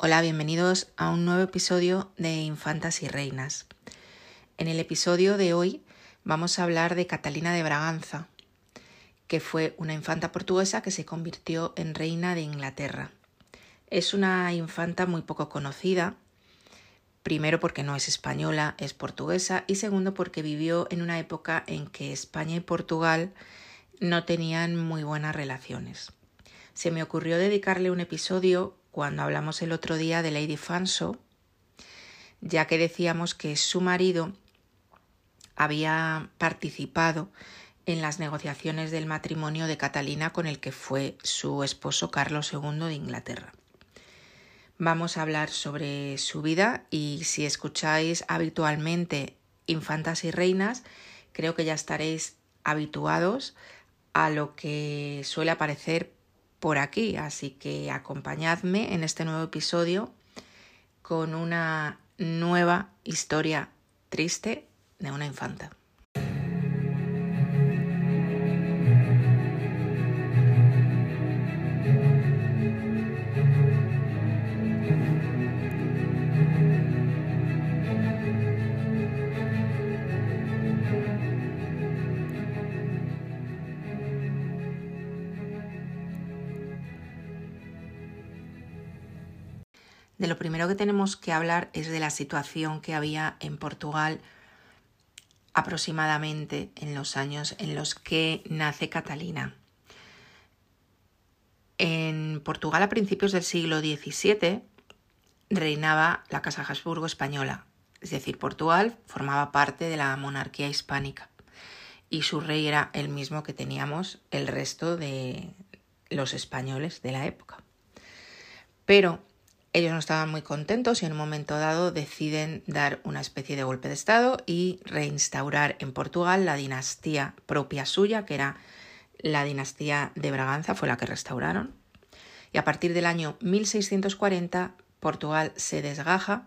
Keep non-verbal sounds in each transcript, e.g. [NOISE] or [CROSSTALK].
Hola, bienvenidos a un nuevo episodio de Infantas y Reinas. En el episodio de hoy vamos a hablar de Catalina de Braganza, que fue una infanta portuguesa que se convirtió en reina de Inglaterra. Es una infanta muy poco conocida, primero porque no es española, es portuguesa, y segundo porque vivió en una época en que España y Portugal no tenían muy buenas relaciones. Se me ocurrió dedicarle un episodio cuando hablamos el otro día de Lady Fanso, ya que decíamos que su marido había participado en las negociaciones del matrimonio de Catalina con el que fue su esposo Carlos II de Inglaterra. Vamos a hablar sobre su vida y si escucháis habitualmente Infantas y Reinas, creo que ya estaréis habituados a lo que suele aparecer por aquí, así que acompañadme en este nuevo episodio con una nueva historia triste de una infanta. Lo primero que tenemos que hablar es de la situación que había en Portugal aproximadamente en los años en los que nace Catalina. En Portugal a principios del siglo XVII reinaba la Casa Habsburgo española, es decir, Portugal formaba parte de la monarquía hispánica y su rey era el mismo que teníamos el resto de los españoles de la época. Pero ellos no estaban muy contentos y en un momento dado deciden dar una especie de golpe de Estado y reinstaurar en Portugal la dinastía propia suya, que era la dinastía de Braganza, fue la que restauraron. Y a partir del año 1640 Portugal se desgaja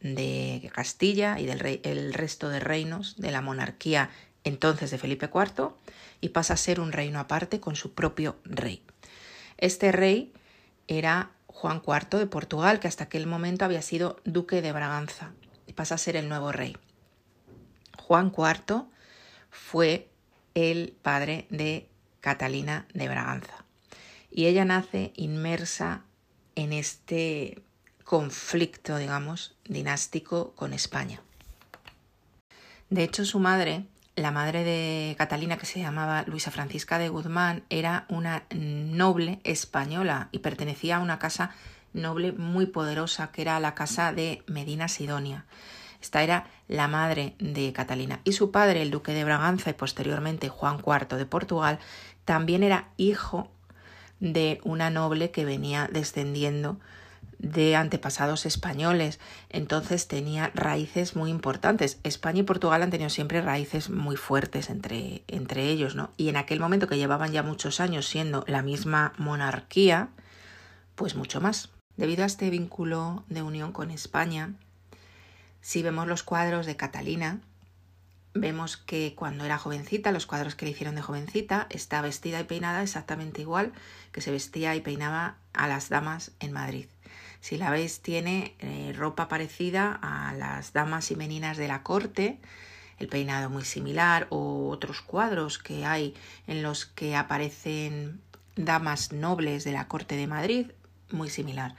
de Castilla y del rey, el resto de reinos de la monarquía entonces de Felipe IV y pasa a ser un reino aparte con su propio rey. Este rey era Juan IV de Portugal, que hasta aquel momento había sido duque de Braganza y pasa a ser el nuevo rey. Juan IV fue el padre de Catalina de Braganza y ella nace inmersa en este conflicto, digamos, dinástico con España. De hecho, su madre la madre de Catalina, que se llamaba Luisa Francisca de Guzmán, era una noble española y pertenecía a una casa noble muy poderosa, que era la casa de Medina Sidonia. Esta era la madre de Catalina. Y su padre, el duque de Braganza y posteriormente Juan IV de Portugal, también era hijo de una noble que venía descendiendo de antepasados españoles, entonces tenía raíces muy importantes. España y Portugal han tenido siempre raíces muy fuertes entre, entre ellos, ¿no? Y en aquel momento que llevaban ya muchos años siendo la misma monarquía, pues mucho más. Debido a este vínculo de unión con España, si vemos los cuadros de Catalina, vemos que cuando era jovencita, los cuadros que le hicieron de jovencita, está vestida y peinada exactamente igual que se vestía y peinaba a las damas en Madrid. Si la veis, tiene eh, ropa parecida a las damas y meninas de la corte, el peinado muy similar o otros cuadros que hay en los que aparecen damas nobles de la corte de Madrid, muy similar.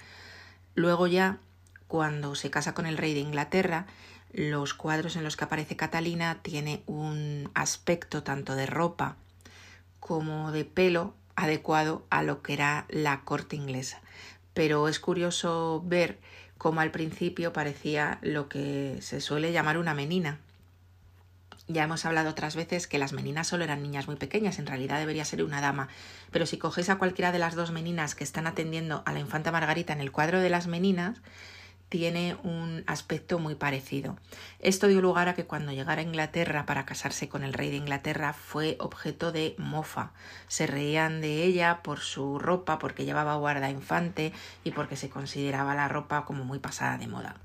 Luego ya, cuando se casa con el rey de Inglaterra, los cuadros en los que aparece Catalina tiene un aspecto tanto de ropa como de pelo adecuado a lo que era la corte inglesa pero es curioso ver cómo al principio parecía lo que se suele llamar una menina. Ya hemos hablado otras veces que las meninas solo eran niñas muy pequeñas, en realidad debería ser una dama, pero si cogéis a cualquiera de las dos meninas que están atendiendo a la infanta Margarita en el cuadro de las meninas, tiene un aspecto muy parecido. Esto dio lugar a que cuando llegara a Inglaterra para casarse con el rey de Inglaterra fue objeto de mofa. Se reían de ella por su ropa, porque llevaba guarda infante y porque se consideraba la ropa como muy pasada de moda.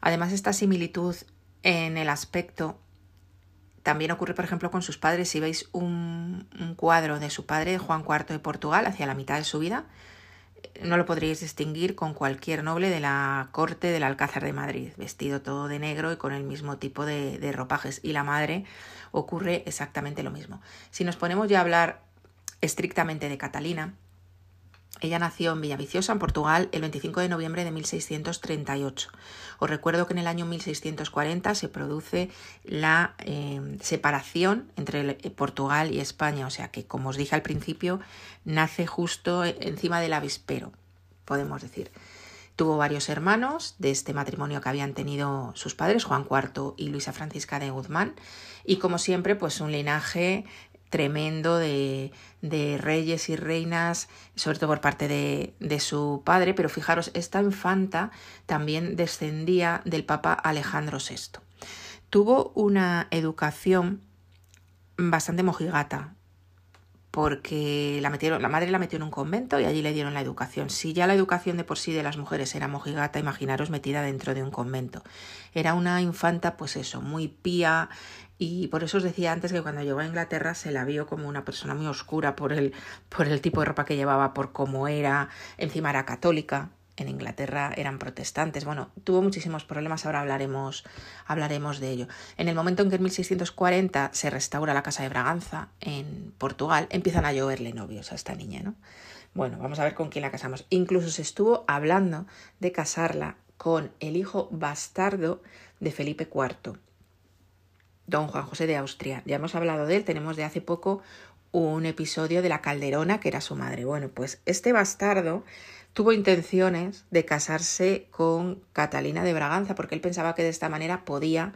Además, esta similitud en el aspecto también ocurre, por ejemplo, con sus padres. Si veis un, un cuadro de su padre, Juan IV de Portugal, hacia la mitad de su vida, no lo podríais distinguir con cualquier noble de la corte del Alcázar de Madrid, vestido todo de negro y con el mismo tipo de, de ropajes. Y la madre ocurre exactamente lo mismo. Si nos ponemos ya a hablar estrictamente de Catalina, ella nació en Villaviciosa, en Portugal, el 25 de noviembre de 1638. Os recuerdo que en el año 1640 se produce la eh, separación entre Portugal y España, o sea que, como os dije al principio, nace justo encima del avispero, podemos decir. Tuvo varios hermanos de este matrimonio que habían tenido sus padres, Juan IV y Luisa Francisca de Guzmán, y como siempre, pues un linaje tremendo de, de, reyes y reinas, sobre todo por parte de, de, su padre, pero fijaros, esta infanta también descendía del Papa Alejandro VI. Tuvo una educación bastante mojigata, porque la, metieron, la madre la metió en un convento y allí le dieron la educación. Si ya la educación de por sí de las mujeres era mojigata, imaginaros metida dentro de un convento. Era una infanta, pues eso, muy pía, y por eso os decía antes que cuando llegó a Inglaterra se la vio como una persona muy oscura por el, por el tipo de ropa que llevaba, por cómo era, encima era católica, en Inglaterra eran protestantes. Bueno, tuvo muchísimos problemas, ahora hablaremos, hablaremos de ello. En el momento en que en 1640 se restaura la casa de Braganza en Portugal, empiezan a lloverle novios a esta niña, ¿no? Bueno, vamos a ver con quién la casamos. Incluso se estuvo hablando de casarla con el hijo bastardo de Felipe IV, don Juan José de Austria. Ya hemos hablado de él, tenemos de hace poco un episodio de la Calderona, que era su madre. Bueno, pues este bastardo tuvo intenciones de casarse con Catalina de Braganza, porque él pensaba que de esta manera podía,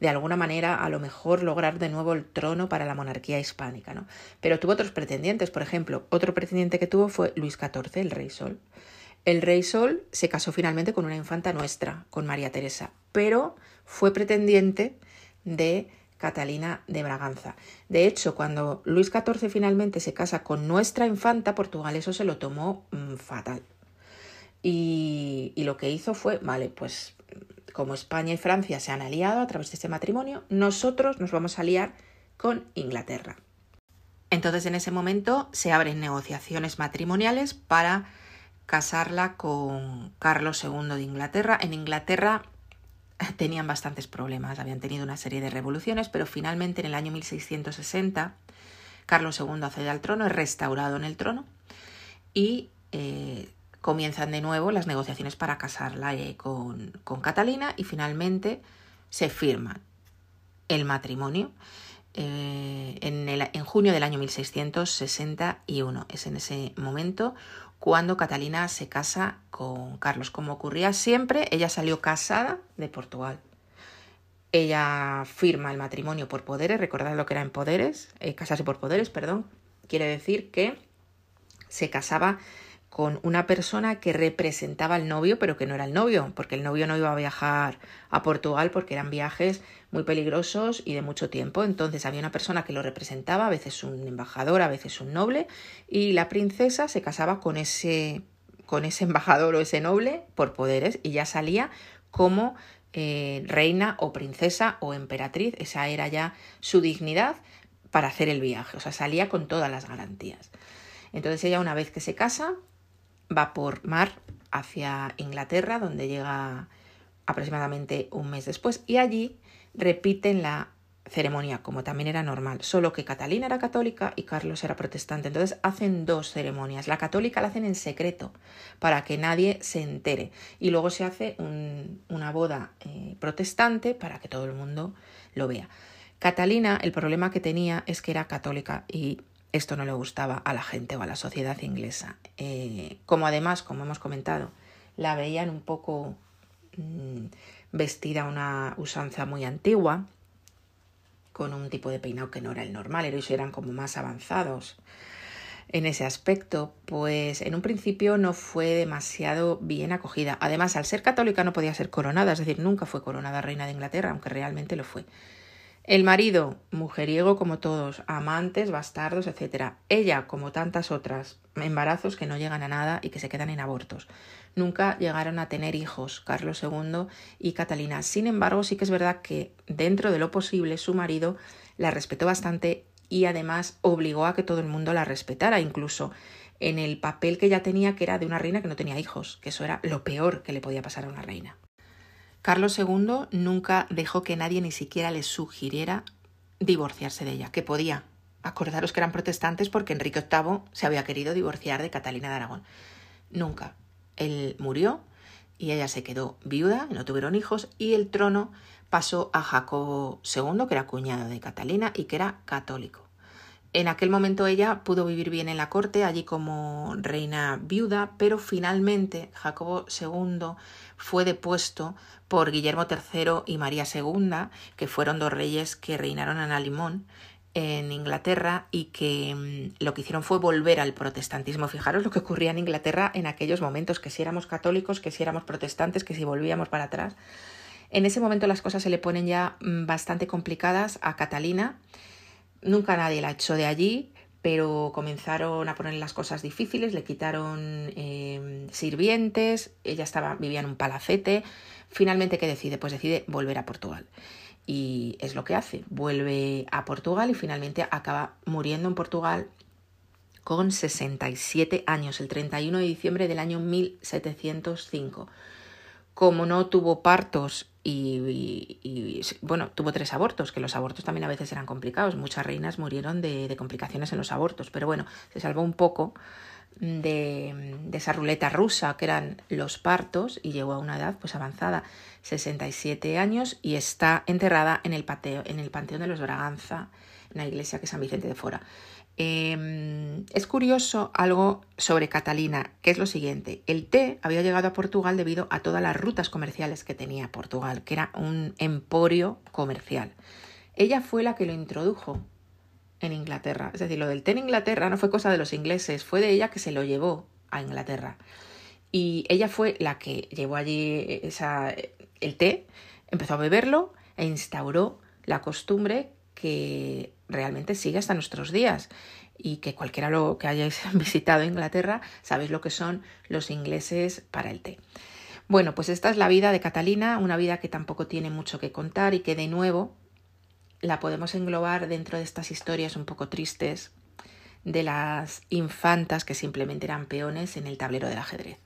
de alguna manera, a lo mejor lograr de nuevo el trono para la monarquía hispánica, ¿no? Pero tuvo otros pretendientes, por ejemplo, otro pretendiente que tuvo fue Luis XIV, el rey Sol. El rey Sol se casó finalmente con una infanta nuestra, con María Teresa, pero fue pretendiente de Catalina de Braganza. De hecho, cuando Luis XIV finalmente se casa con nuestra infanta, Portugal eso se lo tomó mm, fatal. Y, y, lo que hizo fue, vale, pues como España y Francia se han aliado a través de este matrimonio, nosotros nos vamos a aliar con Inglaterra. Entonces en ese momento se abren negociaciones matrimoniales para casarla con Carlos II de Inglaterra. En Inglaterra [CLEARS THROAT] tenían bastantes problemas, habían tenido una serie de revoluciones, pero finalmente en el año 1660 Carlos II accede al trono, es restaurado en el trono y eh, comienzan de nuevo las negociaciones para casarla eh, con, con, Catalina y finalmente se firma el matrimonio eh, en, el, en junio del año 1661. Es en ese momento cuando Catalina se casa con Carlos. Como ocurría siempre, ella salió casada de Portugal. Ella firma el matrimonio por poderes, recordad lo que era en poderes, eh, casarse por poderes, perdón, quiere decir que se casaba con una persona que representaba al novio, pero que no era el novio, porque el novio no iba a viajar a Portugal porque eran viajes muy peligrosos y de mucho tiempo. Entonces había una persona que lo representaba, a veces un embajador, a veces un noble, y la princesa se casaba con ese, con ese embajador o ese noble por poderes y ya salía como eh, reina o princesa o emperatriz. Esa era ya su dignidad para hacer el viaje, o sea, salía con todas las garantías. Entonces ella una vez que se casa, va por mar hacia Inglaterra, donde llega aproximadamente un mes después, y allí repiten la ceremonia, como también era normal, solo que Catalina era católica y Carlos era protestante. Entonces hacen dos ceremonias. La católica la hacen en secreto, para que nadie se entere. Y luego se hace una boda eh, protestante para que todo el mundo lo vea. Catalina, el problema que tenía es que era católica y esto no le gustaba a la gente o a la sociedad inglesa. Eh, como además, como hemos comentado, la veían un poco mm, vestida una usanza muy antigua, con un tipo de peinado que no era el normal, ellos eran como más avanzados en ese aspecto, pues en un principio no fue demasiado bien acogida. Además, al ser católica no podía ser coronada, es decir, nunca fue coronada reina de Inglaterra, aunque realmente lo fue. El marido, mujeriego como todos, amantes, bastardos, etc. Ella, como tantas otras, embarazos que no llegan a nada y que se quedan en abortos. Nunca llegaron a tener hijos, Carlos II y Catalina. Sin embargo, sí que es verdad que dentro de lo posible su marido la respetó bastante y además obligó a que todo el mundo la respetara. Incluso en el papel que ella tenía, que era de una reina que no tenía hijos, que eso era lo peor que le podía pasar a una reina. Carlos II nunca dejó que nadie ni siquiera le sugiriera divorciarse de ella, que podía. Acordaros que eran protestantes porque Enrique VIII se había querido divorciar de Catalina de Aragón. Nunca. Él murió y ella se quedó viuda, no tuvieron hijos, y el trono pasó a Jacobo II, que era cuñado de Catalina y que era católico. En aquel momento ella pudo vivir bien en la corte, allí como reina viuda, pero finalmente Jacobo II fue depuesto por Guillermo III y María II, que fueron dos reyes que reinaron en Alimón en Inglaterra y que mm, lo que hicieron fue volver al protestantismo. Fijaros lo que ocurría en Inglaterra en aquellos momentos, que si éramos católicos, que si éramos protestantes, que si volvíamos para atrás. En ese momento las cosas se le ponen ya mm, bastante complicadas a Catalina Nunca nadie la echó de allí, pero comenzaron a poner las cosas difíciles, le quitaron eh, sirvientes, ella estaba, vivía en un palacete. Finalmente, ¿qué decide? Pues decide volver a Portugal. Y es lo que hace, vuelve a Portugal y finalmente acaba muriendo en Portugal con 67 años, el 31 de diciembre del año 1705. Como no tuvo partos y, bueno, tuvo tres abortos, que los abortos también a veces eran complicados. Muchas reinas murieron de, complicaciones en los abortos, pero bueno, se salvó un poco de, esa ruleta rusa que eran los partos y llegó a una edad pues avanzada, 67 años y está enterrada en el, pateo, en el Panteón de los Braganza, en la iglesia que es San Vicente de Fora. Em, es curioso algo sobre Catalina, que es lo siguiente. El té había llegado a Portugal debido a todas las rutas comerciales que tenía Portugal, que era un emporio comercial. Ella fue la que lo introdujo en Inglaterra. Es decir, lo del té en Inglaterra no fue cosa de los ingleses, fue de ella que se lo llevó a Inglaterra. Y ella fue la que llevó allí esa, el té, empezó a beberlo e instauró la costumbre que realmente sigue hasta nuestros días y que cualquiera lo que hayáis [LAUGHS] visitado Inglaterra sabéis lo que son los ingleses para el té. Bueno, pues esta es la vida de Catalina, una vida que tampoco tiene mucho que contar y que de nuevo la podemos englobar dentro de estas historias un poco tristes de las infantas que simplemente eran peones en el tablero del ajedrez.